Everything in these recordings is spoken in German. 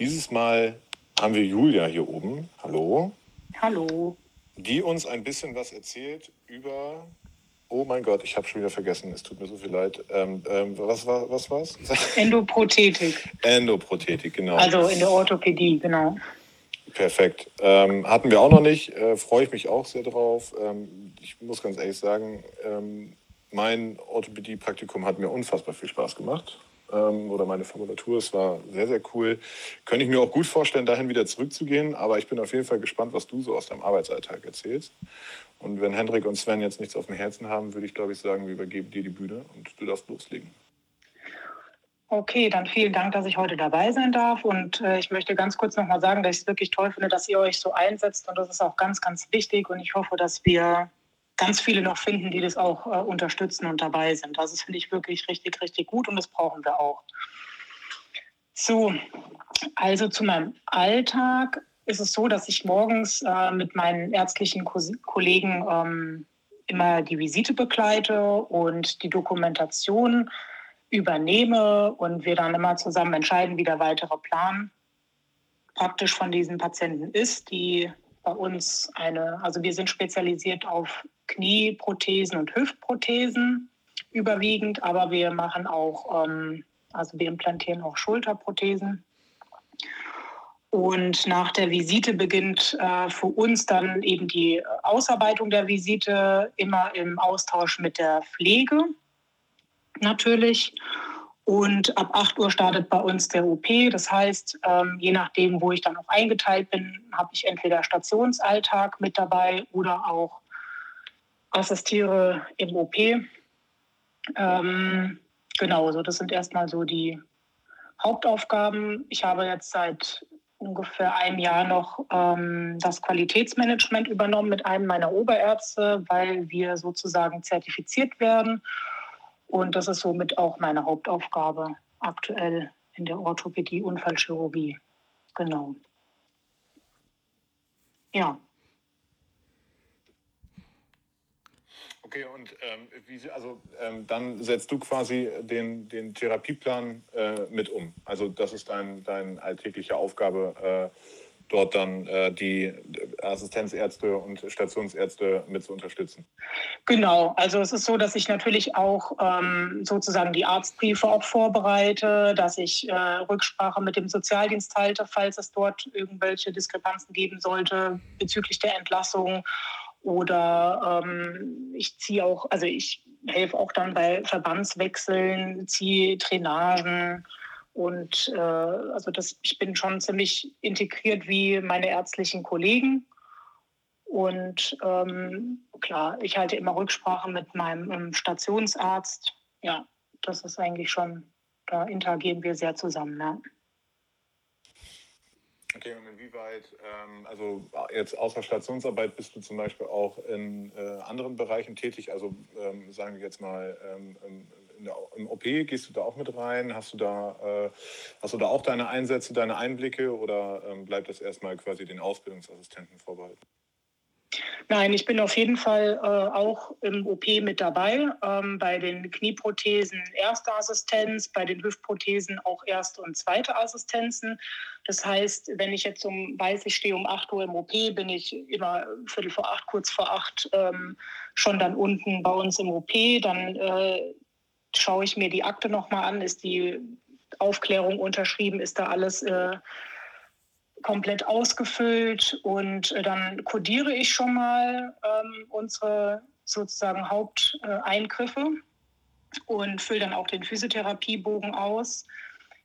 Dieses Mal haben wir Julia hier oben. Hallo. Hallo. Die uns ein bisschen was erzählt über. Oh mein Gott, ich habe schon wieder vergessen. Es tut mir so viel leid. Ähm, ähm, was war was war's? Endoprothetik. Endoprothetik, genau. Also in der Orthopädie, genau. Perfekt. Ähm, hatten wir auch noch nicht. Äh, Freue ich mich auch sehr drauf. Ähm, ich muss ganz ehrlich sagen, ähm, mein Orthopädie-Praktikum hat mir unfassbar viel Spaß gemacht ähm, oder meine Formulatur. Es war sehr, sehr cool. Könnte ich mir auch gut vorstellen, dahin wieder zurückzugehen, aber ich bin auf jeden Fall gespannt, was du so aus deinem Arbeitsalltag erzählst. Und wenn Hendrik und Sven jetzt nichts auf dem Herzen haben, würde ich, glaube ich, sagen, wir übergeben dir die Bühne und du darfst loslegen. Okay, dann vielen Dank, dass ich heute dabei sein darf. Und äh, ich möchte ganz kurz nochmal sagen, dass ich es wirklich toll finde, dass ihr euch so einsetzt. Und das ist auch ganz, ganz wichtig. Und ich hoffe, dass wir ganz viele noch finden, die das auch äh, unterstützen und dabei sind. Das ist, finde ich, wirklich richtig, richtig gut und das brauchen wir auch. So, also zu meinem Alltag ist es so, dass ich morgens äh, mit meinen ärztlichen Ko Kollegen ähm, immer die Visite begleite und die Dokumentation übernehme und wir dann immer zusammen entscheiden, wie der weitere Plan praktisch von diesen Patienten ist, die bei uns eine, also wir sind spezialisiert auf Knieprothesen und Hüftprothesen überwiegend, aber wir machen auch, ähm, also wir implantieren auch Schulterprothesen. Und nach der Visite beginnt äh, für uns dann eben die Ausarbeitung der Visite immer im Austausch mit der Pflege natürlich. Und ab 8 Uhr startet bei uns der OP. Das heißt, ähm, je nachdem, wo ich dann auch eingeteilt bin, habe ich entweder Stationsalltag mit dabei oder auch assistiere im OP. Ähm, genau, so das sind erstmal so die Hauptaufgaben. Ich habe jetzt seit ungefähr einem Jahr noch ähm, das Qualitätsmanagement übernommen mit einem meiner Oberärzte, weil wir sozusagen zertifiziert werden. Und das ist somit auch meine Hauptaufgabe aktuell in der Orthopädie, Unfallchirurgie. Genau. Ja. Okay, und ähm, wie, also ähm, dann setzt du quasi den, den Therapieplan äh, mit um. Also das ist dein, deine alltägliche Aufgabe, äh, dort dann äh, die Assistenzärzte und Stationsärzte mit zu unterstützen. Genau, also es ist so, dass ich natürlich auch ähm, sozusagen die Arztbriefe auch vorbereite, dass ich äh, Rücksprache mit dem Sozialdienst halte, falls es dort irgendwelche Diskrepanzen geben sollte bezüglich der Entlassung oder ähm, ich ziehe auch, also ich helfe auch dann bei Verbandswechseln, ziehe Drainagen und äh, also das, ich bin schon ziemlich integriert wie meine ärztlichen Kollegen. Und ähm, klar, ich halte immer Rücksprache mit meinem ähm, Stationsarzt. Ja, das ist eigentlich schon, da interagieren wir sehr zusammen. Ja. Okay, und inwieweit, ähm, also jetzt außer Stationsarbeit bist du zum Beispiel auch in äh, anderen Bereichen tätig? Also ähm, sagen wir jetzt mal, ähm, der, im OP gehst du da auch mit rein? Hast du da, äh, hast du da auch deine Einsätze, deine Einblicke oder ähm, bleibt das erstmal quasi den Ausbildungsassistenten vorbehalten? Nein, ich bin auf jeden Fall äh, auch im OP mit dabei. Ähm, bei den Knieprothesen erste Assistenz, bei den Hüftprothesen auch erste und zweite Assistenzen. Das heißt, wenn ich jetzt um, weiß, ich stehe um 8 Uhr im OP, bin ich immer Viertel vor acht, kurz vor acht ähm, schon dann unten bei uns im OP. Dann äh, schaue ich mir die Akte nochmal an. Ist die Aufklärung unterschrieben? Ist da alles äh, komplett ausgefüllt und äh, dann kodiere ich schon mal ähm, unsere sozusagen Haupteingriffe und fülle dann auch den Physiotherapiebogen aus.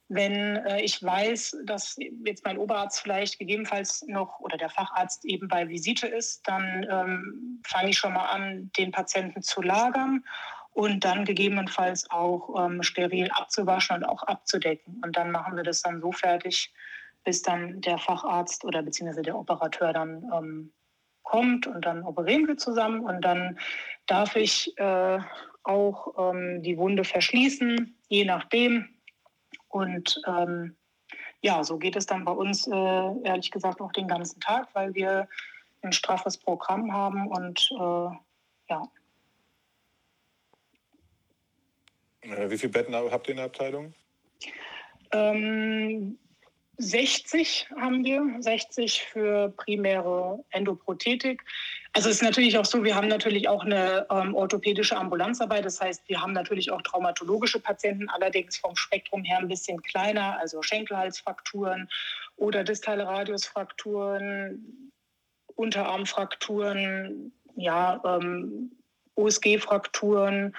Wenn äh, ich weiß, dass jetzt mein Oberarzt vielleicht gegebenenfalls noch oder der Facharzt eben bei Visite ist, dann ähm, fange ich schon mal an, den Patienten zu lagern und dann gegebenenfalls auch ähm, steril abzuwaschen und auch abzudecken. Und dann machen wir das dann so fertig, bis dann der Facharzt oder beziehungsweise der Operateur dann ähm, kommt und dann operieren wir zusammen und dann darf ich äh, auch ähm, die Wunde verschließen, je nachdem. Und ähm, ja, so geht es dann bei uns äh, ehrlich gesagt auch den ganzen Tag, weil wir ein straffes Programm haben und äh, ja. Äh, wie viele Betten habt ihr in der Abteilung? Ähm, 60 haben wir, 60 für primäre Endoprothetik. Also es ist natürlich auch so, wir haben natürlich auch eine ähm, orthopädische Ambulanz dabei. Das heißt, wir haben natürlich auch traumatologische Patienten, allerdings vom Spektrum her ein bisschen kleiner, also Schenkelhalsfrakturen oder distale Radiusfrakturen, Unterarmfrakturen, ja, ähm, OSG-Frakturen,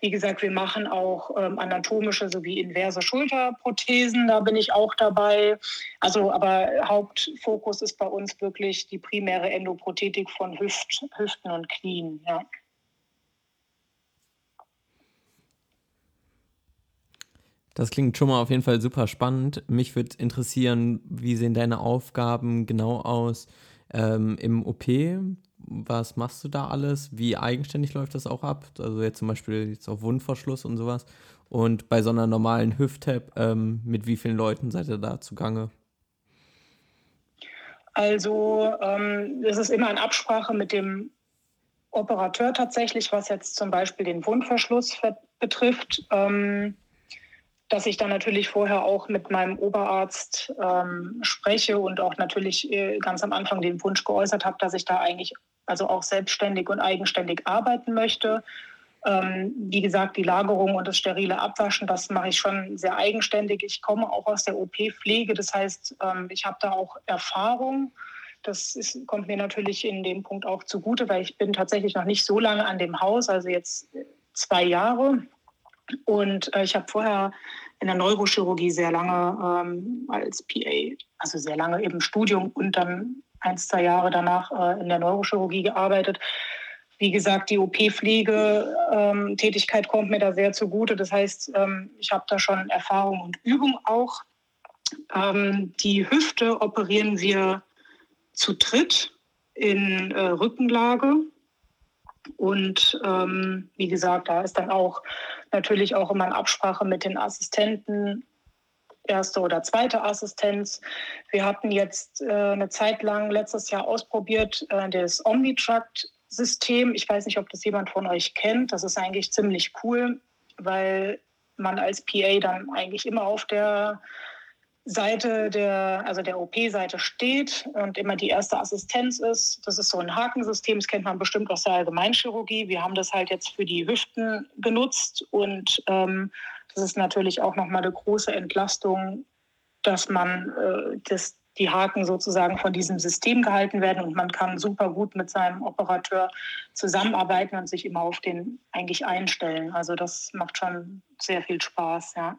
wie gesagt, wir machen auch ähm, anatomische sowie inverse Schulterprothesen, da bin ich auch dabei. Also, aber Hauptfokus ist bei uns wirklich die primäre Endoprothetik von Hüft, Hüften und Knien. Ja. Das klingt schon mal auf jeden Fall super spannend. Mich würde interessieren, wie sehen deine Aufgaben genau aus ähm, im OP? Was machst du da alles? Wie eigenständig läuft das auch ab? Also jetzt zum Beispiel jetzt auf Wundverschluss und sowas. Und bei so einer normalen Hüft-Tab, ähm, mit wie vielen Leuten seid ihr da zugange? Also ähm, es ist immer in Absprache mit dem Operateur tatsächlich, was jetzt zum Beispiel den Wundverschluss betrifft. Ähm, dass ich dann natürlich vorher auch mit meinem Oberarzt ähm, spreche und auch natürlich äh, ganz am Anfang den Wunsch geäußert habe, dass ich da eigentlich also auch selbstständig und eigenständig arbeiten möchte. Ähm, wie gesagt, die Lagerung und das sterile Abwaschen, das mache ich schon sehr eigenständig. Ich komme auch aus der OP-Pflege, das heißt, ähm, ich habe da auch Erfahrung. Das ist, kommt mir natürlich in dem Punkt auch zugute, weil ich bin tatsächlich noch nicht so lange an dem Haus, also jetzt zwei Jahre. Und äh, ich habe vorher in der Neurochirurgie sehr lange ähm, als PA, also sehr lange im Studium und dann ein, zwei Jahre danach äh, in der Neurochirurgie gearbeitet. Wie gesagt, die OP-Pflege-Tätigkeit ähm, kommt mir da sehr zugute. Das heißt, ähm, ich habe da schon Erfahrung und Übung auch. Ähm, die Hüfte operieren wir zu dritt in äh, Rückenlage. Und ähm, wie gesagt, da ist dann auch natürlich auch immer in Absprache mit den Assistenten erste oder zweite Assistenz. Wir hatten jetzt äh, eine Zeit lang letztes Jahr ausprobiert äh, das Omnitract-System. Ich weiß nicht, ob das jemand von euch kennt. Das ist eigentlich ziemlich cool, weil man als PA dann eigentlich immer auf der Seite der, also der OP-Seite steht und immer die erste Assistenz ist. Das ist so ein Hakensystem, das kennt man bestimmt aus der Allgemeinchirurgie. Wir haben das halt jetzt für die Hüften genutzt und ähm, ist natürlich auch nochmal eine große Entlastung, dass man äh, das, die Haken sozusagen von diesem System gehalten werden und man kann super gut mit seinem Operateur zusammenarbeiten und sich immer auf den eigentlich einstellen. Also das macht schon sehr viel Spaß, ja.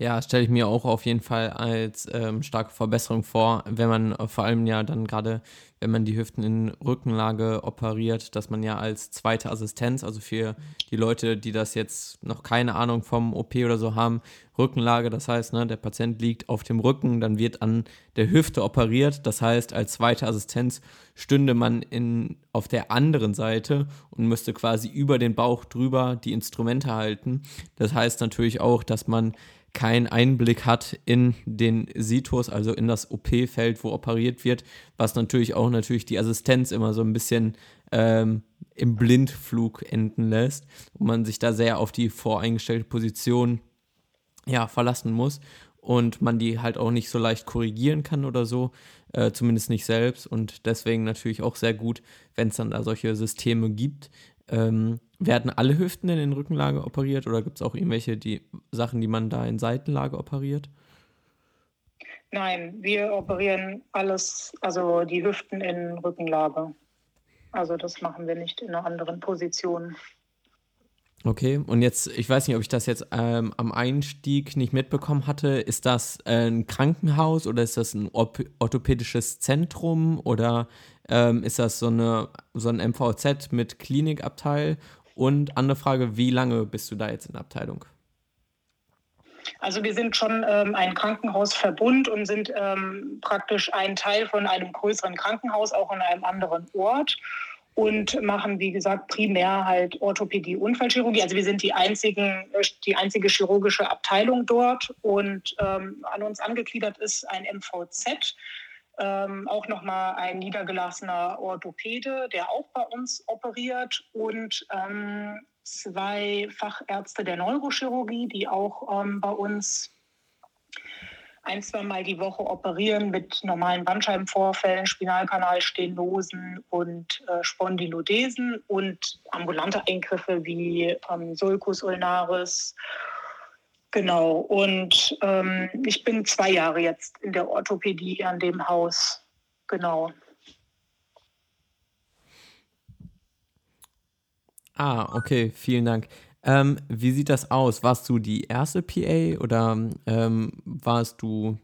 Ja, stelle ich mir auch auf jeden Fall als ähm, starke Verbesserung vor, wenn man äh, vor allem ja dann gerade, wenn man die Hüften in Rückenlage operiert, dass man ja als zweite Assistenz, also für die Leute, die das jetzt noch keine Ahnung vom OP oder so haben, Rückenlage, das heißt, ne, der Patient liegt auf dem Rücken, dann wird an der Hüfte operiert, das heißt, als zweite Assistenz stünde man in, auf der anderen Seite und müsste quasi über den Bauch drüber die Instrumente halten. Das heißt natürlich auch, dass man keinen Einblick hat in den Situs, also in das OP-Feld, wo operiert wird, was natürlich auch natürlich die Assistenz immer so ein bisschen ähm, im Blindflug enden lässt und man sich da sehr auf die voreingestellte Position ja, verlassen muss und man die halt auch nicht so leicht korrigieren kann oder so, äh, zumindest nicht selbst und deswegen natürlich auch sehr gut, wenn es dann da solche Systeme gibt, ähm, werden alle Hüften denn in Rückenlage operiert oder gibt es auch irgendwelche die Sachen, die man da in Seitenlage operiert? Nein, wir operieren alles, also die Hüften in Rückenlage. Also das machen wir nicht in einer anderen Position. Okay, und jetzt, ich weiß nicht, ob ich das jetzt ähm, am Einstieg nicht mitbekommen hatte. Ist das ein Krankenhaus oder ist das ein orthopädisches Zentrum oder ähm, ist das so, eine, so ein MVZ mit Klinikabteil? Und andere Frage, wie lange bist du da jetzt in der Abteilung? Also wir sind schon ähm, ein Krankenhausverbund und sind ähm, praktisch ein Teil von einem größeren Krankenhaus, auch in einem anderen Ort und machen, wie gesagt, primär halt Orthopädie, Unfallchirurgie. Also wir sind die, einzigen, die einzige chirurgische Abteilung dort und ähm, an uns angegliedert ist ein MVZ, ähm, auch nochmal ein niedergelassener Orthopäde, der auch bei uns operiert und ähm, zwei Fachärzte der Neurochirurgie, die auch ähm, bei uns ein, zwei Mal die Woche operieren mit normalen Bandscheibenvorfällen, Spinalkanalstenosen und äh, Spondylodesen und ambulante Eingriffe wie ähm, Sulcus ulnaris. Genau, und ähm, ich bin zwei Jahre jetzt in der Orthopädie an dem Haus. Genau. Ah, okay, vielen Dank. Ähm, wie sieht das aus? Warst du die erste PA oder ähm, warst du,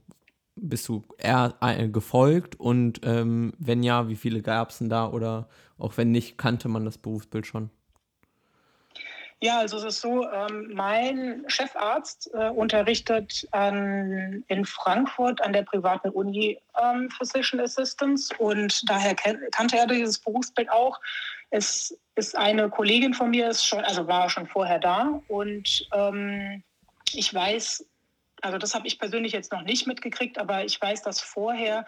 bist du eher äh, gefolgt? Und ähm, wenn ja, wie viele gab es denn da? Oder auch wenn nicht, kannte man das Berufsbild schon? Ja, also es ist so, ähm, mein Chefarzt äh, unterrichtet an, in Frankfurt an der privaten Uni ähm, Physician Assistance und daher kannte er dieses Berufsbild auch. Es ist eine Kollegin von mir, ist schon, also war schon vorher da und ähm, ich weiß, also das habe ich persönlich jetzt noch nicht mitgekriegt, aber ich weiß, dass vorher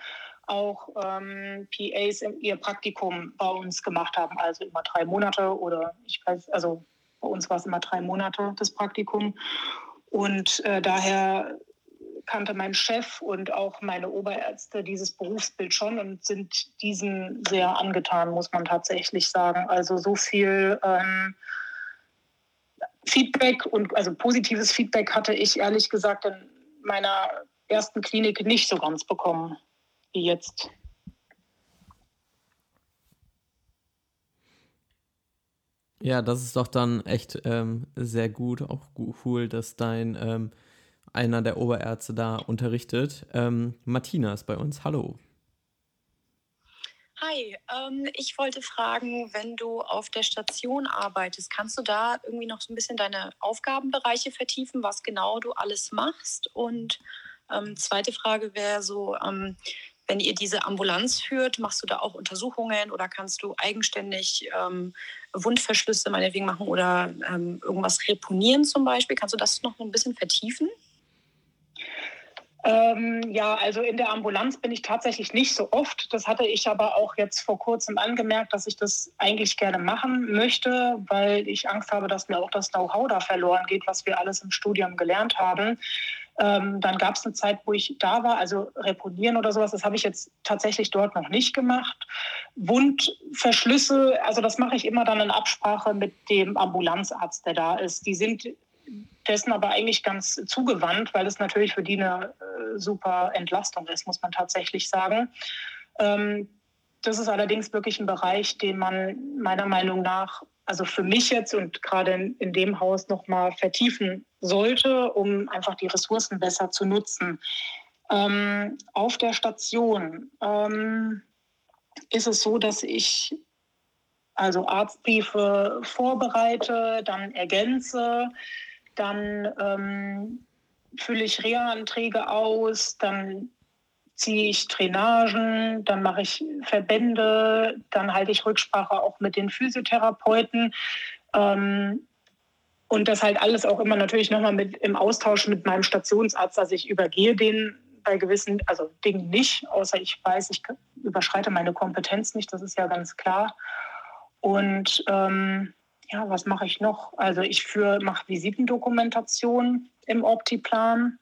auch ähm, PAs ihr Praktikum bei uns gemacht haben, also immer drei Monate oder ich weiß, also bei uns war es immer drei Monate das Praktikum und äh, daher kannte mein Chef und auch meine Oberärzte dieses Berufsbild schon und sind diesem sehr angetan, muss man tatsächlich sagen. Also so viel ähm, Feedback und also positives Feedback hatte ich ehrlich gesagt in meiner ersten Klinik nicht so ganz bekommen wie jetzt. Ja, das ist doch dann echt ähm, sehr gut, auch cool, dass dein ähm, einer der Oberärzte da unterrichtet. Ähm, Martina ist bei uns. Hallo. Hi, ähm, ich wollte fragen, wenn du auf der Station arbeitest, kannst du da irgendwie noch so ein bisschen deine Aufgabenbereiche vertiefen, was genau du alles machst? Und ähm, zweite Frage wäre so, ähm, wenn ihr diese Ambulanz führt, machst du da auch Untersuchungen oder kannst du eigenständig ähm, Wundverschlüsse meinetwegen machen oder ähm, irgendwas reponieren zum Beispiel? Kannst du das noch ein bisschen vertiefen? Ähm, ja, also in der Ambulanz bin ich tatsächlich nicht so oft. Das hatte ich aber auch jetzt vor kurzem angemerkt, dass ich das eigentlich gerne machen möchte, weil ich Angst habe, dass mir auch das Know-how da verloren geht, was wir alles im Studium gelernt haben. Ähm, dann gab es eine Zeit, wo ich da war, also reponieren oder sowas, das habe ich jetzt tatsächlich dort noch nicht gemacht. Wundverschlüsse, also das mache ich immer dann in Absprache mit dem Ambulanzarzt, der da ist. Die sind dessen aber eigentlich ganz zugewandt, weil es natürlich für die eine äh, super Entlastung ist, muss man tatsächlich sagen. Ähm, das ist allerdings wirklich ein Bereich, den man meiner Meinung nach, also für mich jetzt und gerade in, in dem Haus nochmal vertiefen sollte, um einfach die Ressourcen besser zu nutzen. Ähm, auf der Station ähm, ist es so, dass ich also Arztbriefe vorbereite, dann ergänze, dann ähm, fülle ich Reha-Anträge aus, dann ziehe ich Drainagen, dann mache ich Verbände, dann halte ich Rücksprache auch mit den Physiotherapeuten. Ähm, und das halt alles auch immer natürlich nochmal mit im Austausch mit meinem Stationsarzt. Also ich übergehe den bei gewissen also Dingen nicht, außer ich weiß, ich überschreite meine Kompetenz nicht, das ist ja ganz klar. Und ähm, ja, was mache ich noch? Also ich mache Visitendokumentation im Optiplan.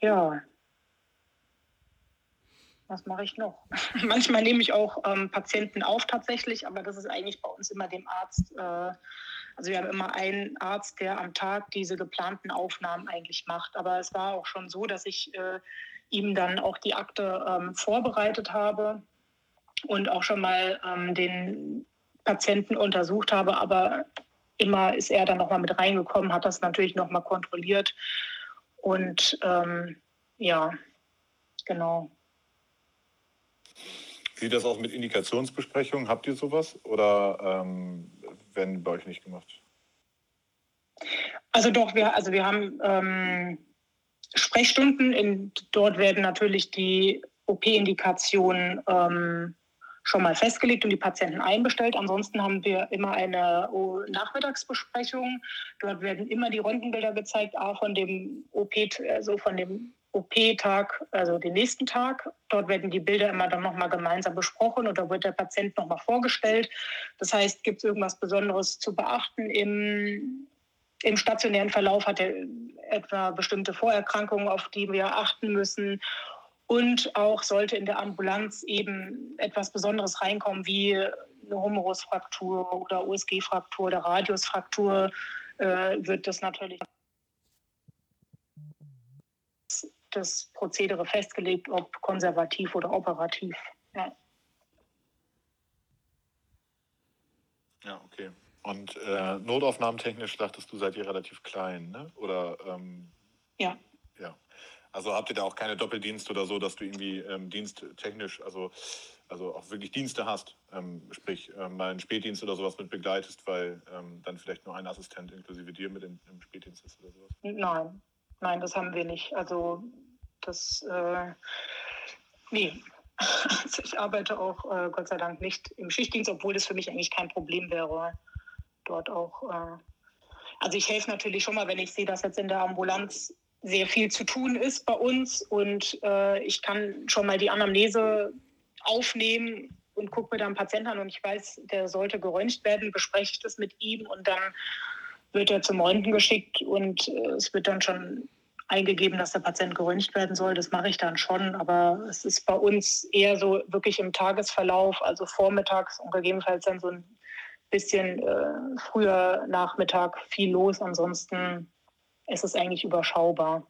Ja. Was mache ich noch? Manchmal nehme ich auch ähm, Patienten auf tatsächlich, aber das ist eigentlich bei uns immer dem Arzt. Äh, also wir haben immer einen Arzt, der am Tag diese geplanten Aufnahmen eigentlich macht. Aber es war auch schon so, dass ich äh, ihm dann auch die Akte ähm, vorbereitet habe und auch schon mal ähm, den Patienten untersucht habe, aber immer ist er dann nochmal mit reingekommen, hat das natürlich nochmal kontrolliert. Und ähm, ja, genau. Wie sieht das aus mit Indikationsbesprechungen? Habt ihr sowas oder ähm, werden bei euch nicht gemacht? Also doch, wir, also wir haben ähm, Sprechstunden. In, dort werden natürlich die OP-Indikationen ähm, schon mal festgelegt und die Patienten einbestellt. Ansonsten haben wir immer eine Nachmittagsbesprechung. Dort werden immer die Röntgenbilder gezeigt, auch von dem OP, also von dem OP-Tag, also den nächsten Tag. Dort werden die Bilder immer dann nochmal gemeinsam besprochen oder wird der Patient nochmal vorgestellt. Das heißt, gibt es irgendwas Besonderes zu beachten im, im stationären Verlauf? Hat er etwa bestimmte Vorerkrankungen, auf die wir achten müssen? Und auch sollte in der Ambulanz eben etwas Besonderes reinkommen, wie eine Humerusfraktur oder USG-Fraktur oder Radiusfraktur, äh, wird das natürlich das Prozedere festgelegt, ob konservativ oder operativ. Ja, ja okay. Und äh, notaufnahmetechnisch dachtest du, seid ihr relativ klein, ne? Oder ähm, ja. Ja. Also habt ihr da auch keine Doppeldienste oder so, dass du irgendwie ähm, diensttechnisch, also, also auch wirklich Dienste hast, ähm, sprich ähm, mal einen Spätdienst oder sowas mit begleitest, weil ähm, dann vielleicht nur ein Assistent inklusive dir mit in, im Spätdienst ist oder sowas? Nein, nein, das haben wir nicht. Also das, äh, nee. Also ich arbeite auch äh, Gott sei Dank nicht im Schichtdienst, obwohl das für mich eigentlich kein Problem wäre, dort auch. Äh, also ich helfe natürlich schon mal, wenn ich sehe, dass jetzt in der Ambulanz sehr viel zu tun ist bei uns und äh, ich kann schon mal die Anamnese aufnehmen und gucke mir dann einen Patienten an und ich weiß, der sollte geröntgt werden, bespreche ich das mit ihm und dann wird er zum Röntgen geschickt und äh, es wird dann schon eingegeben, dass der Patient geröntgt werden soll. Das mache ich dann schon, aber es ist bei uns eher so wirklich im Tagesverlauf, also vormittags und gegebenenfalls dann so ein bisschen äh, früher Nachmittag viel los. Ansonsten ist es eigentlich überschaubar.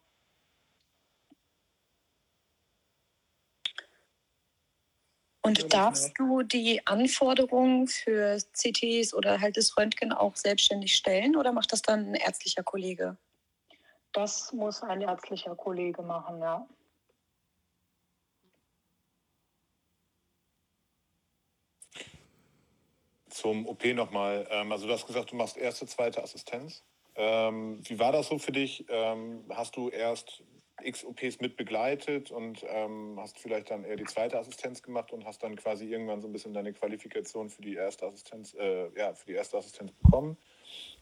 Und darfst du die Anforderungen für CTs oder halt das Röntgen auch selbstständig stellen oder macht das dann ein ärztlicher Kollege? Das muss ein ärztlicher Kollege machen, ja. Zum OP nochmal. Ähm, also du hast gesagt, du machst erste, zweite Assistenz. Ähm, wie war das so für dich? Ähm, hast du erst X OPs mit begleitet und hast vielleicht dann eher die zweite Assistenz gemacht und hast dann quasi irgendwann so ein bisschen deine Qualifikation für die erste Assistenz, äh, ja, für die erste Assistenz bekommen?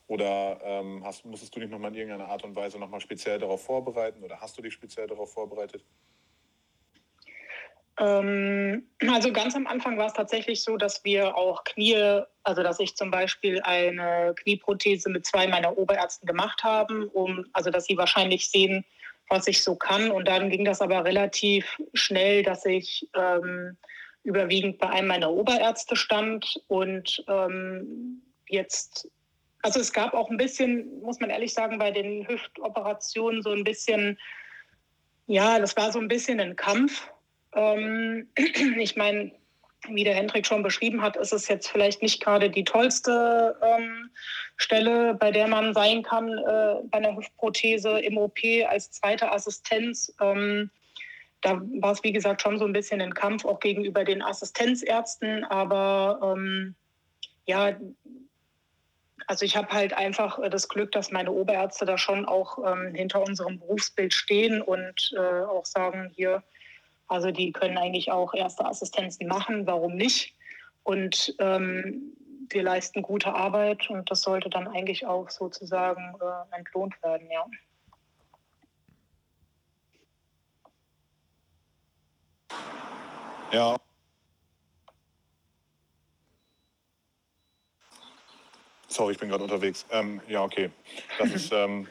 Oder ähm, hast, musstest du dich nochmal in irgendeiner Art und Weise nochmal speziell darauf vorbereiten oder hast du dich speziell darauf vorbereitet? Ähm, also ganz am Anfang war es tatsächlich so, dass wir auch Knie, also dass ich zum Beispiel eine Knieprothese mit zwei meiner Oberärzten gemacht haben, um, also dass sie wahrscheinlich sehen, was ich so kann. Und dann ging das aber relativ schnell, dass ich ähm, überwiegend bei einem meiner Oberärzte stand und ähm, jetzt also es gab auch ein bisschen, muss man ehrlich sagen, bei den Hüftoperationen so ein bisschen, ja, das war so ein bisschen ein Kampf. Ähm, ich meine, wie der Hendrik schon beschrieben hat, ist es jetzt vielleicht nicht gerade die tollste ähm, Stelle, bei der man sein kann äh, bei einer Hüftprothese im OP als zweite Assistenz. Ähm, da war es, wie gesagt, schon so ein bisschen ein Kampf auch gegenüber den Assistenzärzten. Aber ähm, ja, also ich habe halt einfach äh, das Glück, dass meine Oberärzte da schon auch ähm, hinter unserem Berufsbild stehen und äh, auch sagen, hier, also die können eigentlich auch erste Assistenzen machen, warum nicht? Und ähm, wir leisten gute Arbeit und das sollte dann eigentlich auch sozusagen äh, entlohnt werden, ja. Ja, Sorry, ich bin gerade unterwegs. Ähm, ja, okay. Das ist ähm,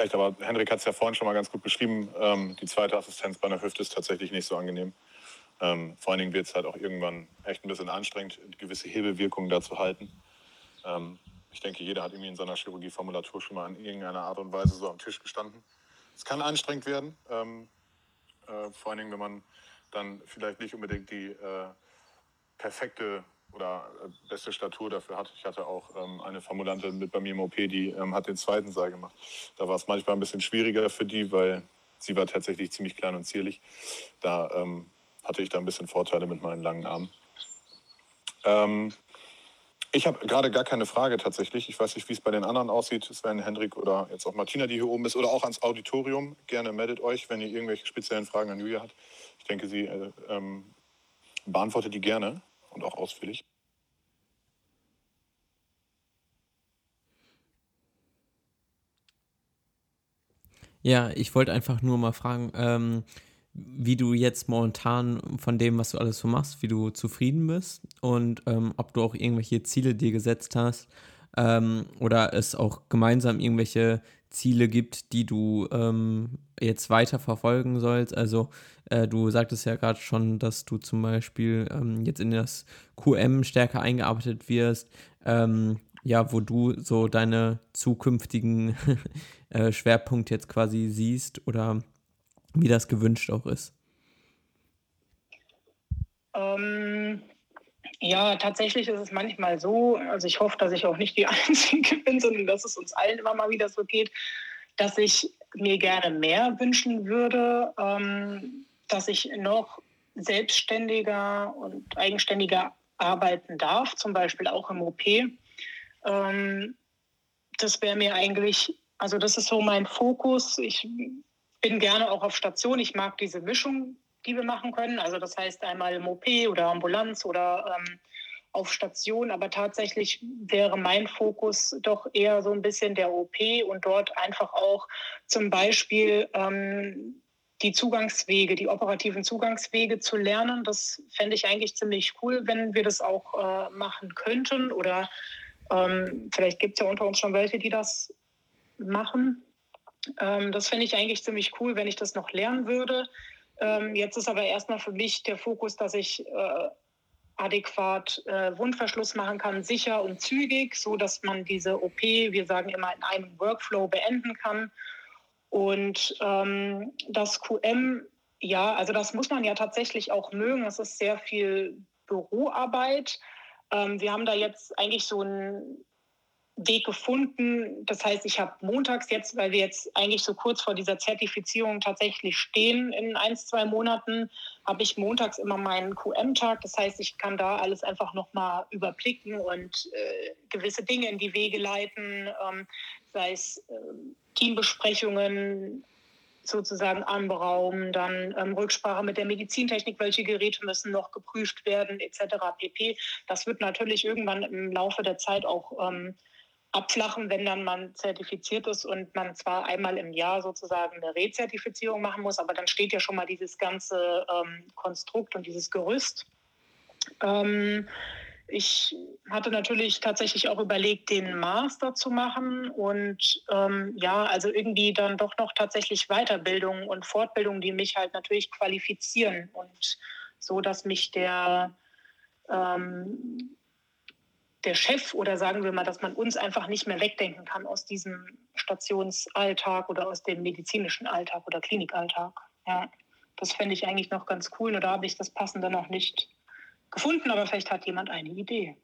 vielleicht, aber Hendrik hat es ja vorhin schon mal ganz gut beschrieben. Ähm, die zweite Assistenz bei einer Hüfte ist tatsächlich nicht so angenehm. Ähm, vor allen Dingen wird es halt auch irgendwann echt ein bisschen anstrengend, gewisse Hebelwirkungen da zu halten. Ähm, ich denke, jeder hat irgendwie in seiner Chirurgieformulatur schon mal in irgendeiner Art und Weise so am Tisch gestanden. Es kann anstrengend werden, ähm, äh, vor allen Dingen, wenn man dann vielleicht nicht unbedingt die äh, perfekte oder äh, beste Statur dafür hat. Ich hatte auch ähm, eine Formulantin mit bei mir im OP, die ähm, hat den zweiten Saal gemacht. Da war es manchmal ein bisschen schwieriger für die, weil sie war tatsächlich ziemlich klein und zierlich. Da ähm, hatte ich da ein bisschen Vorteile mit meinen langen Armen. Ähm, ich habe gerade gar keine Frage tatsächlich. Ich weiß nicht, wie es bei den anderen aussieht. Sven, Hendrik oder jetzt auch Martina, die hier oben ist, oder auch ans Auditorium. Gerne meldet euch, wenn ihr irgendwelche speziellen Fragen an Julia habt. Ich denke, sie äh, ähm, beantwortet die gerne und auch ausführlich. Ja, ich wollte einfach nur mal fragen, ähm, wie du jetzt momentan von dem, was du alles so machst, wie du zufrieden bist und ähm, ob du auch irgendwelche Ziele dir gesetzt hast ähm, oder es auch gemeinsam irgendwelche Ziele gibt, die du ähm, jetzt weiter verfolgen sollst. Also äh, du sagtest ja gerade schon, dass du zum Beispiel ähm, jetzt in das QM stärker eingearbeitet wirst, ähm, ja, wo du so deine zukünftigen äh, Schwerpunkte jetzt quasi siehst oder wie das gewünscht auch ist. Ähm, ja, tatsächlich ist es manchmal so, also ich hoffe, dass ich auch nicht die Einzige bin, sondern dass es uns allen immer mal wieder so geht, dass ich mir gerne mehr wünschen würde, ähm, dass ich noch selbstständiger und eigenständiger arbeiten darf, zum Beispiel auch im OP. Ähm, das wäre mir eigentlich, also das ist so mein Fokus. Ich bin gerne auch auf Station. Ich mag diese Mischung die wir machen können. Also das heißt einmal im OP oder Ambulanz oder ähm, auf Station. Aber tatsächlich wäre mein Fokus doch eher so ein bisschen der OP und dort einfach auch zum Beispiel ähm, die Zugangswege, die operativen Zugangswege zu lernen. Das fände ich eigentlich ziemlich cool, wenn wir das auch äh, machen könnten. Oder ähm, vielleicht gibt es ja unter uns schon welche, die das machen. Ähm, das fände ich eigentlich ziemlich cool, wenn ich das noch lernen würde. Ähm, jetzt ist aber erstmal für mich der Fokus, dass ich äh, adäquat äh, Wundverschluss machen kann, sicher und zügig, so dass man diese OP, wir sagen immer, in einem Workflow beenden kann. Und ähm, das QM, ja, also das muss man ja tatsächlich auch mögen. Es ist sehr viel Büroarbeit. Ähm, wir haben da jetzt eigentlich so ein Weg gefunden. Das heißt, ich habe montags jetzt, weil wir jetzt eigentlich so kurz vor dieser Zertifizierung tatsächlich stehen in ein, zwei Monaten, habe ich montags immer meinen QM-Tag. Das heißt, ich kann da alles einfach nochmal überblicken und äh, gewisse Dinge in die Wege leiten, ähm, sei es äh, Teambesprechungen, sozusagen anberaumen, dann ähm, Rücksprache mit der Medizintechnik, welche Geräte müssen noch geprüft werden, etc. pp. Das wird natürlich irgendwann im Laufe der Zeit auch ähm, abflachen, wenn dann man zertifiziert ist und man zwar einmal im Jahr sozusagen eine Rezertifizierung machen muss, aber dann steht ja schon mal dieses ganze ähm, Konstrukt und dieses Gerüst. Ähm, ich hatte natürlich tatsächlich auch überlegt, den Master zu machen und ähm, ja, also irgendwie dann doch noch tatsächlich Weiterbildung und Fortbildung, die mich halt natürlich qualifizieren und so, dass mich der ähm, der Chef oder sagen wir mal, dass man uns einfach nicht mehr wegdenken kann aus diesem Stationsalltag oder aus dem medizinischen Alltag oder Klinikalltag. Ja, das fände ich eigentlich noch ganz cool. Da habe ich das Passende noch nicht gefunden, aber vielleicht hat jemand eine Idee.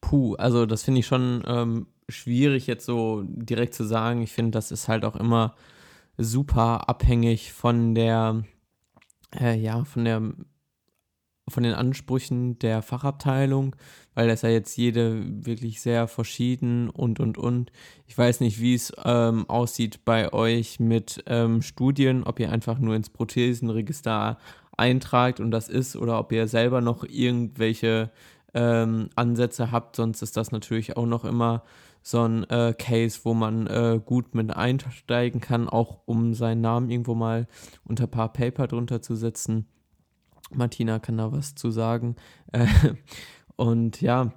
Puh, also das finde ich schon ähm, schwierig jetzt so direkt zu sagen. Ich finde, das ist halt auch immer super abhängig von der äh, ja, von der von den Ansprüchen der Fachabteilung, weil das ja jetzt jede wirklich sehr verschieden und und und. Ich weiß nicht, wie es ähm, aussieht bei euch mit ähm, Studien, ob ihr einfach nur ins Prothesenregister eintragt und das ist, oder ob ihr selber noch irgendwelche ähm, Ansätze habt, sonst ist das natürlich auch noch immer so ein äh, Case, wo man äh, gut mit einsteigen kann, auch um seinen Namen irgendwo mal unter ein paar Paper drunter zu setzen. Martina kann da was zu sagen. Äh, und ja,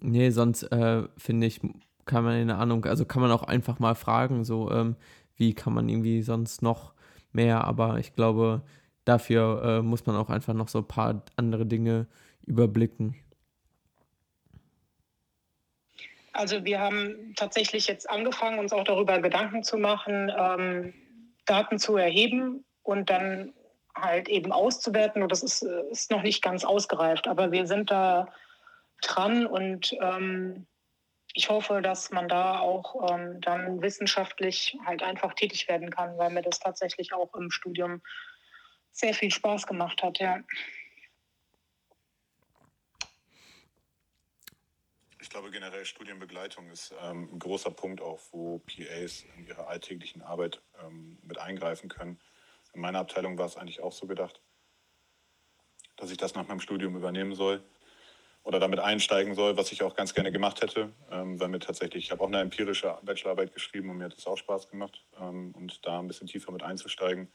nee, sonst äh, finde ich, kann man eine Ahnung, also kann man auch einfach mal fragen, so ähm, wie kann man irgendwie sonst noch mehr, aber ich glaube, dafür äh, muss man auch einfach noch so ein paar andere Dinge überblicken. Also wir haben tatsächlich jetzt angefangen, uns auch darüber Gedanken zu machen, ähm, Daten zu erheben und dann halt eben auszuwerten. Und das ist, ist noch nicht ganz ausgereift, aber wir sind da dran und ähm, ich hoffe, dass man da auch ähm, dann wissenschaftlich halt einfach tätig werden kann, weil mir das tatsächlich auch im Studium sehr viel Spaß gemacht hat, ja. Ich glaube generell Studienbegleitung ist ähm, ein großer Punkt auch, wo PAs in ihrer alltäglichen Arbeit ähm, mit eingreifen können. In meiner Abteilung war es eigentlich auch so gedacht, dass ich das nach meinem Studium übernehmen soll. oder damit einsteigen soll, was ich auch ganz gerne gemacht hätte, ähm, weil mir tatsächlich, ich habe auch eine empirische Bachelorarbeit geschrieben und mir hat es auch Spaß gemacht ähm, und da ein bisschen tiefer mit einzusteigen.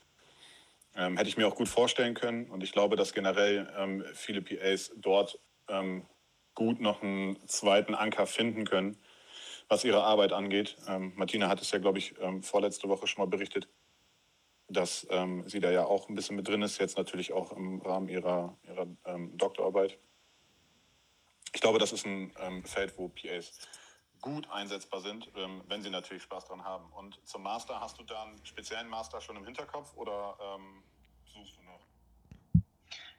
Ähm, hätte ich mir auch gut vorstellen können und ich glaube, dass generell ähm, viele PAs dort ähm, gut noch einen zweiten Anker finden können, was ihre Arbeit angeht. Ähm, Martina hat es ja, glaube ich, vorletzte Woche schon mal berichtet, dass sie da ja auch ein bisschen mit drin ist, jetzt natürlich auch im Rahmen ihrer, ihrer Doktorarbeit. Ich glaube, das ist ein ähm, Feld, wo PAs gut einsetzbar sind, ähm, wenn sie natürlich Spaß dran haben. Und zum Master, hast du da einen speziellen Master schon im Hinterkopf oder ähm, suchst du noch?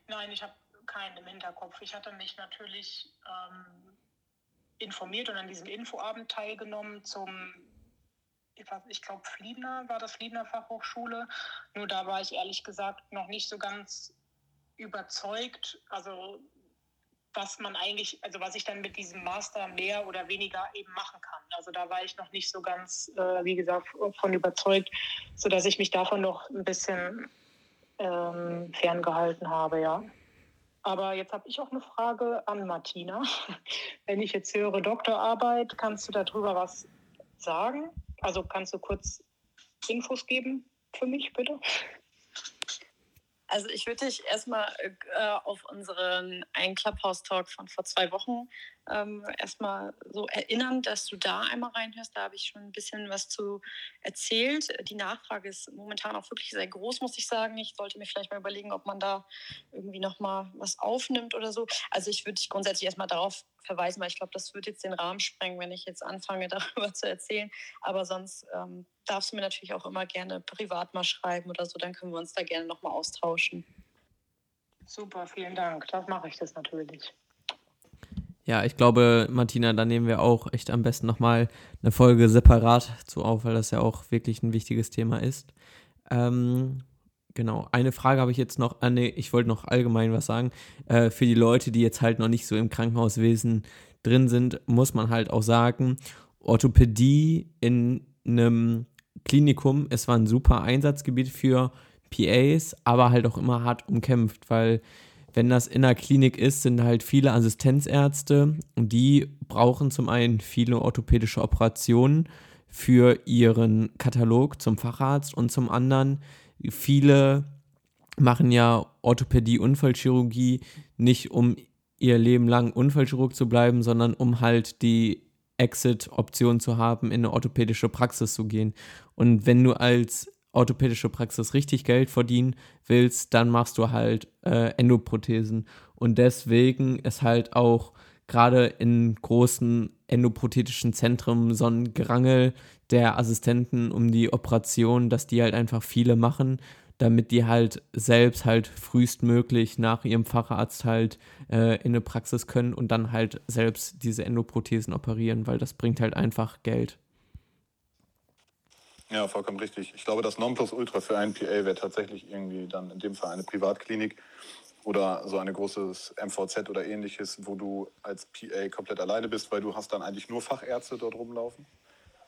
Nein, ich habe keinen im Hinterkopf. Ich hatte mich natürlich ähm, informiert und an diesem Infoabend teilgenommen zum, ich glaube, Fliedner war das Fliedner Fachhochschule. Nur da war ich ehrlich gesagt noch nicht so ganz überzeugt. Also was man eigentlich, also was ich dann mit diesem Master mehr oder weniger eben machen kann. Also da war ich noch nicht so ganz, äh, wie gesagt, von überzeugt, sodass ich mich davon noch ein bisschen ähm, ferngehalten habe, ja. Aber jetzt habe ich auch eine Frage an Martina. Wenn ich jetzt höre Doktorarbeit, kannst du darüber was sagen? Also kannst du kurz Infos geben für mich, bitte? Also ich würde dich erstmal äh, auf unseren einen Clubhouse-Talk von vor zwei Wochen ähm, erstmal so erinnern, dass du da einmal reinhörst. Da habe ich schon ein bisschen was zu erzählt. Die Nachfrage ist momentan auch wirklich sehr groß, muss ich sagen. Ich sollte mir vielleicht mal überlegen, ob man da irgendwie nochmal was aufnimmt oder so. Also ich würde dich grundsätzlich erstmal darauf verweisen, weil ich glaube, das würde jetzt den Rahmen sprengen, wenn ich jetzt anfange, darüber zu erzählen. Aber sonst ähm, darfst du mir natürlich auch immer gerne privat mal schreiben oder so, dann können wir uns da gerne nochmal austauschen. Super, vielen Dank. Das mache ich das natürlich. Ja, ich glaube, Martina, da nehmen wir auch echt am besten nochmal eine Folge separat zu auf, weil das ja auch wirklich ein wichtiges Thema ist. Ähm, genau, eine Frage habe ich jetzt noch, ah, nee, ich wollte noch allgemein was sagen. Äh, für die Leute, die jetzt halt noch nicht so im Krankenhauswesen drin sind, muss man halt auch sagen, Orthopädie in einem Klinikum, es war ein super Einsatzgebiet für PAs, aber halt auch immer hart umkämpft, weil wenn das in der Klinik ist, sind halt viele Assistenzärzte und die brauchen zum einen viele orthopädische Operationen für ihren Katalog zum Facharzt und zum anderen viele machen ja Orthopädie-Unfallchirurgie nicht um ihr Leben lang Unfallchirurg zu bleiben, sondern um halt die Exit-Option zu haben, in eine orthopädische Praxis zu gehen. Und wenn du als orthopädische Praxis richtig Geld verdienen willst, dann machst du halt äh, Endoprothesen. Und deswegen ist halt auch gerade in großen endoprothetischen Zentren so ein Gerangel der Assistenten um die Operation, dass die halt einfach viele machen, damit die halt selbst halt frühestmöglich nach ihrem Facharzt halt äh, in eine Praxis können und dann halt selbst diese Endoprothesen operieren, weil das bringt halt einfach Geld. Ja, vollkommen richtig. Ich glaube, das Nonplusultra für einen PA wäre tatsächlich irgendwie dann in dem Fall eine Privatklinik oder so ein großes MVZ oder ähnliches, wo du als PA komplett alleine bist, weil du hast dann eigentlich nur Fachärzte dort rumlaufen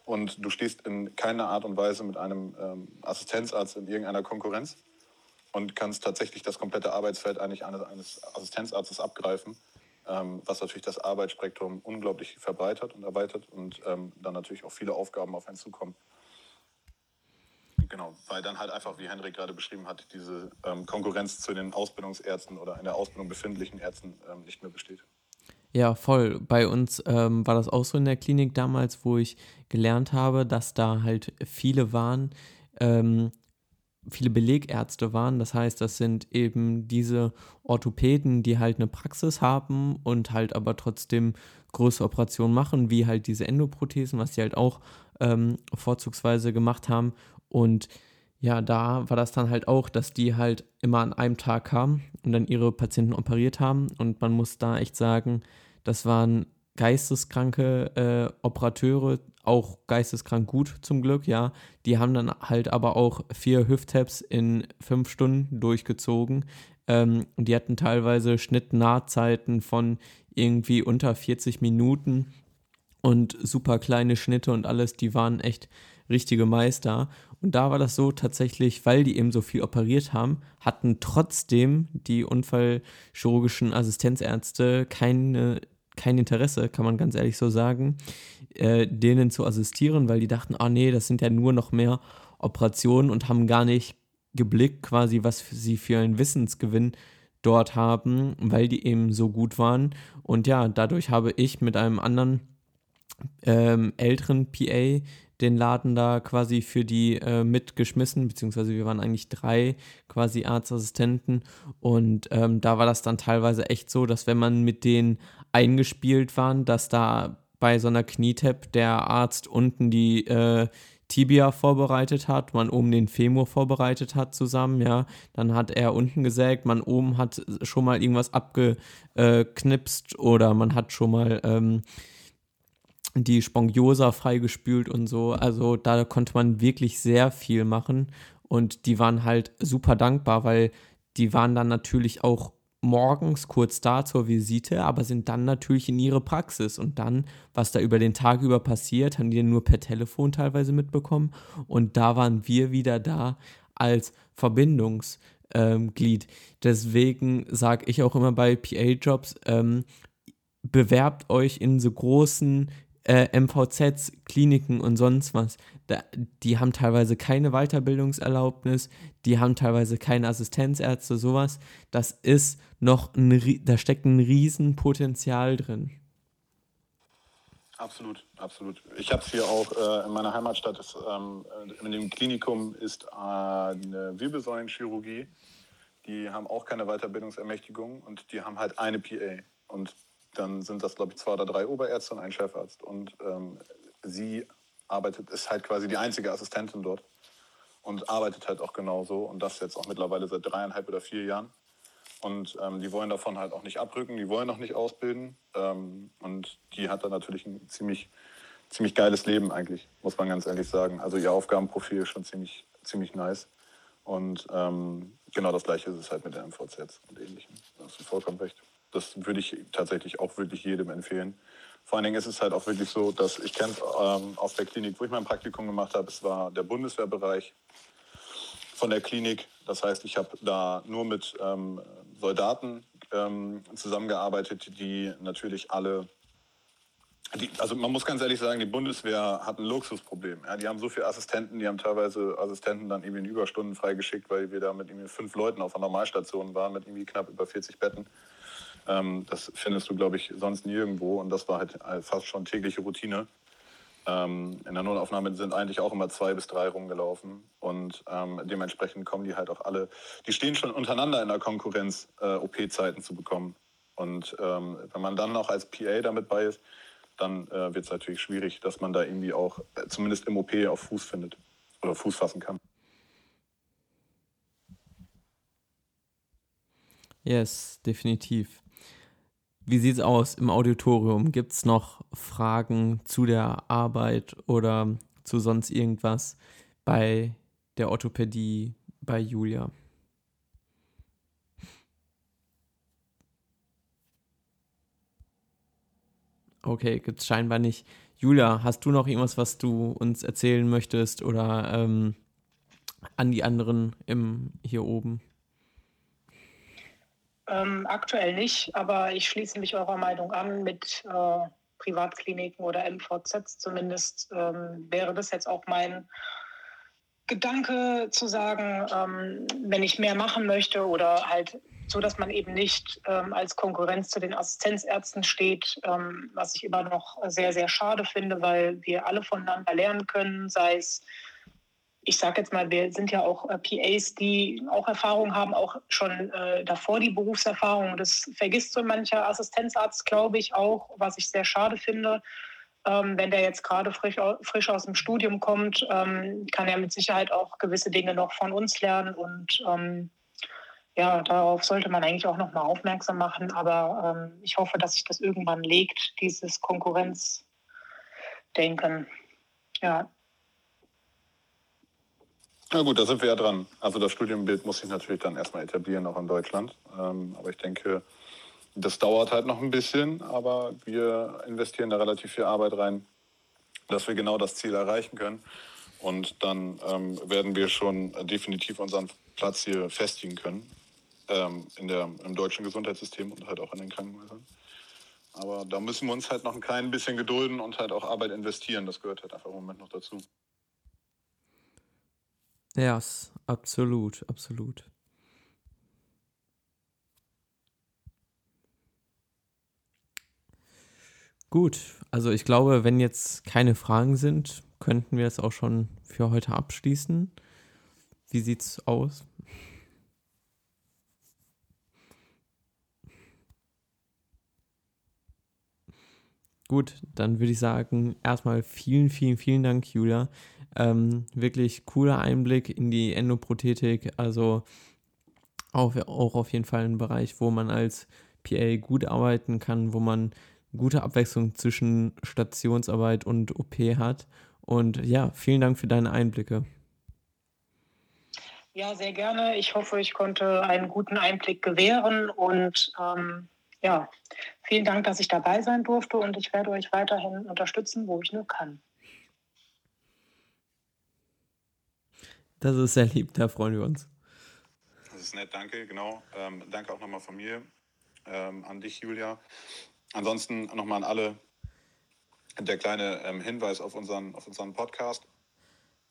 und du stehst in keiner Art und Weise mit einem ähm, Assistenzarzt in irgendeiner Konkurrenz und kannst tatsächlich das komplette Arbeitsfeld eigentlich eines, eines Assistenzarztes abgreifen, ähm, was natürlich das Arbeitsspektrum unglaublich verbreitert und erweitert und ähm, dann natürlich auch viele Aufgaben auf einen zukommen. Genau, weil dann halt einfach, wie Henrik gerade beschrieben hat, diese ähm, Konkurrenz zu den Ausbildungsärzten oder in der Ausbildung befindlichen Ärzten ähm, nicht mehr besteht. Ja, voll. Bei uns ähm, war das auch so in der Klinik damals, wo ich gelernt habe, dass da halt viele waren, ähm, viele Belegärzte waren. Das heißt, das sind eben diese Orthopäden, die halt eine Praxis haben und halt aber trotzdem große Operationen machen, wie halt diese Endoprothesen, was sie halt auch ähm, vorzugsweise gemacht haben. Und ja, da war das dann halt auch, dass die halt immer an einem Tag kamen und dann ihre Patienten operiert haben. Und man muss da echt sagen, das waren geisteskranke äh, Operateure, auch geisteskrank gut zum Glück, ja. Die haben dann halt aber auch vier Hüft-Taps in fünf Stunden durchgezogen. Ähm, und die hatten teilweise Schnittnahzeiten von irgendwie unter 40 Minuten. und super kleine Schnitte und alles, die waren echt richtige Meister. Und da war das so tatsächlich, weil die eben so viel operiert haben, hatten trotzdem die unfallchirurgischen Assistenzärzte keine, kein Interesse, kann man ganz ehrlich so sagen, äh, denen zu assistieren, weil die dachten, ah oh nee, das sind ja nur noch mehr Operationen und haben gar nicht geblickt, quasi, was sie für einen Wissensgewinn dort haben, weil die eben so gut waren. Und ja, dadurch habe ich mit einem anderen ähm, älteren PA den Laden da quasi für die äh, mitgeschmissen, beziehungsweise wir waren eigentlich drei quasi Arztassistenten. Und ähm, da war das dann teilweise echt so, dass wenn man mit denen eingespielt waren, dass da bei so einer Knietap der Arzt unten die äh, Tibia vorbereitet hat, man oben den Femur vorbereitet hat zusammen, ja, dann hat er unten gesägt, man oben hat schon mal irgendwas abgeknipst oder man hat schon mal ähm, die Spongiosa freigespült und so. Also da konnte man wirklich sehr viel machen und die waren halt super dankbar, weil die waren dann natürlich auch morgens kurz da zur Visite, aber sind dann natürlich in ihre Praxis und dann, was da über den Tag über passiert, haben die nur per Telefon teilweise mitbekommen und da waren wir wieder da als Verbindungsglied. Ähm, Deswegen sage ich auch immer bei PA-Jobs, ähm, bewerbt euch in so großen äh, MVZs, Kliniken und sonst was, da, die haben teilweise keine Weiterbildungserlaubnis, die haben teilweise keine Assistenzärzte, sowas. Das ist noch ein, da steckt ein Riesenpotenzial drin. Absolut, absolut. Ich habe es hier auch äh, in meiner Heimatstadt, ist, ähm, in dem Klinikum ist äh, eine Wirbelsäulenchirurgie. Die haben auch keine Weiterbildungsermächtigung und die haben halt eine PA. Und dann sind das, glaube ich, zwei oder drei Oberärzte und ein Chefarzt. Und ähm, sie arbeitet, ist halt quasi die einzige Assistentin dort und arbeitet halt auch genauso. Und das jetzt auch mittlerweile seit dreieinhalb oder vier Jahren. Und ähm, die wollen davon halt auch nicht abrücken, die wollen noch nicht ausbilden. Ähm, und die hat dann natürlich ein ziemlich, ziemlich geiles Leben eigentlich, muss man ganz ehrlich sagen. Also ihr Aufgabenprofil ist schon ziemlich, ziemlich nice. Und ähm, genau das gleiche ist es halt mit der MVZ und ähnlichem. Da hast du vollkommen recht das würde ich tatsächlich auch wirklich jedem empfehlen. Vor allen Dingen ist es halt auch wirklich so, dass ich kenne ähm, aus der Klinik, wo ich mein Praktikum gemacht habe, es war der Bundeswehrbereich von der Klinik. Das heißt, ich habe da nur mit ähm, Soldaten ähm, zusammengearbeitet, die natürlich alle, die, also man muss ganz ehrlich sagen, die Bundeswehr hat ein Luxusproblem. Ja, die haben so viele Assistenten, die haben teilweise Assistenten dann irgendwie in Überstunden freigeschickt, weil wir da mit irgendwie fünf Leuten auf einer Normalstation waren, mit irgendwie knapp über 40 Betten. Ähm, das findest du, glaube ich, sonst nirgendwo und das war halt äh, fast schon tägliche Routine. Ähm, in der Notaufnahme sind eigentlich auch immer zwei bis drei rumgelaufen und ähm, dementsprechend kommen die halt auch alle, die stehen schon untereinander in der Konkurrenz, äh, OP-Zeiten zu bekommen. Und ähm, wenn man dann noch als PA damit bei ist, dann äh, wird es natürlich schwierig, dass man da irgendwie auch äh, zumindest im OP auf Fuß findet oder Fuß fassen kann. Yes, definitiv. Wie sieht es aus im Auditorium? Gibt es noch Fragen zu der Arbeit oder zu sonst irgendwas bei der Orthopädie bei Julia? Okay, gibt es scheinbar nicht. Julia, hast du noch irgendwas, was du uns erzählen möchtest oder ähm, an die anderen im, hier oben? Ähm, aktuell nicht, aber ich schließe mich eurer Meinung an mit äh, Privatkliniken oder MVZs. Zumindest ähm, wäre das jetzt auch mein Gedanke zu sagen, ähm, wenn ich mehr machen möchte oder halt so, dass man eben nicht ähm, als Konkurrenz zu den Assistenzärzten steht, ähm, was ich immer noch sehr, sehr schade finde, weil wir alle voneinander lernen können, sei es ich sage jetzt mal, wir sind ja auch äh, PAs, die auch Erfahrung haben, auch schon äh, davor die Berufserfahrung. Das vergisst so mancher Assistenzarzt, glaube ich, auch, was ich sehr schade finde. Ähm, wenn der jetzt gerade frisch, frisch aus dem Studium kommt, ähm, kann er mit Sicherheit auch gewisse Dinge noch von uns lernen. Und ähm, ja, darauf sollte man eigentlich auch nochmal aufmerksam machen. Aber ähm, ich hoffe, dass sich das irgendwann legt, dieses Konkurrenzdenken. Ja. Na gut, da sind wir ja dran. Also das Studienbild muss sich natürlich dann erstmal etablieren, auch in Deutschland. Ähm, aber ich denke, das dauert halt noch ein bisschen, aber wir investieren da relativ viel Arbeit rein, dass wir genau das Ziel erreichen können. Und dann ähm, werden wir schon definitiv unseren Platz hier festigen können ähm, in der, im deutschen Gesundheitssystem und halt auch in den Krankenhäusern. Aber da müssen wir uns halt noch ein klein bisschen gedulden und halt auch Arbeit investieren. Das gehört halt einfach im Moment noch dazu. Ja, absolut, absolut. Gut, also ich glaube, wenn jetzt keine Fragen sind, könnten wir es auch schon für heute abschließen. Wie sieht's aus? Gut, dann würde ich sagen, erstmal vielen, vielen, vielen Dank, Julia. Ähm, wirklich cooler Einblick in die Endoprothetik. Also auch, auch auf jeden Fall ein Bereich, wo man als PA gut arbeiten kann, wo man gute Abwechslung zwischen Stationsarbeit und OP hat. Und ja, vielen Dank für deine Einblicke. Ja, sehr gerne. Ich hoffe, ich konnte einen guten Einblick gewähren und ähm, ja, vielen Dank, dass ich dabei sein durfte und ich werde euch weiterhin unterstützen, wo ich nur kann. Das ist sehr lieb, da freuen wir uns. Das ist nett, danke, genau. Ähm, danke auch nochmal von mir ähm, an dich, Julia. Ansonsten nochmal an alle der kleine ähm, Hinweis auf unseren, auf unseren Podcast.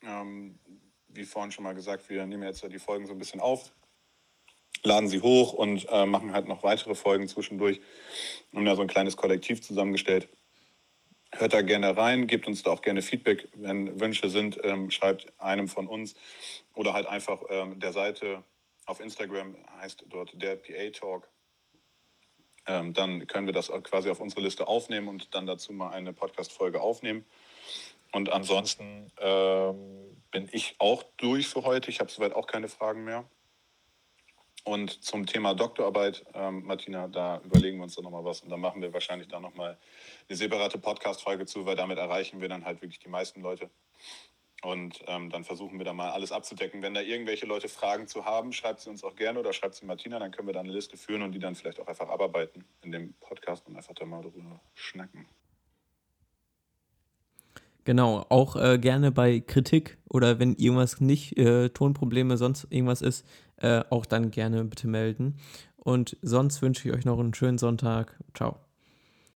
Ähm, wie vorhin schon mal gesagt, wir nehmen jetzt die Folgen so ein bisschen auf laden sie hoch und äh, machen halt noch weitere Folgen zwischendurch. Wir haben da so ein kleines Kollektiv zusammengestellt. Hört da gerne rein, gebt uns da auch gerne Feedback, wenn Wünsche sind, ähm, schreibt einem von uns oder halt einfach ähm, der Seite auf Instagram heißt dort der PA Talk. Ähm, dann können wir das quasi auf unsere Liste aufnehmen und dann dazu mal eine Podcast-Folge aufnehmen. Und ansonsten ähm, bin ich auch durch für heute. Ich habe soweit auch keine Fragen mehr. Und zum Thema Doktorarbeit, ähm, Martina, da überlegen wir uns dann nochmal was und dann machen wir wahrscheinlich da nochmal eine separate Podcast-Folge zu, weil damit erreichen wir dann halt wirklich die meisten Leute. Und ähm, dann versuchen wir da mal alles abzudecken. Wenn da irgendwelche Leute Fragen zu haben, schreibt sie uns auch gerne oder schreibt sie Martina, dann können wir da eine Liste führen und die dann vielleicht auch einfach abarbeiten in dem Podcast und einfach da mal drüber schnacken. Genau, auch äh, gerne bei Kritik oder wenn irgendwas nicht, äh, Tonprobleme, sonst irgendwas ist, äh, auch dann gerne bitte melden. Und sonst wünsche ich euch noch einen schönen Sonntag. Ciao.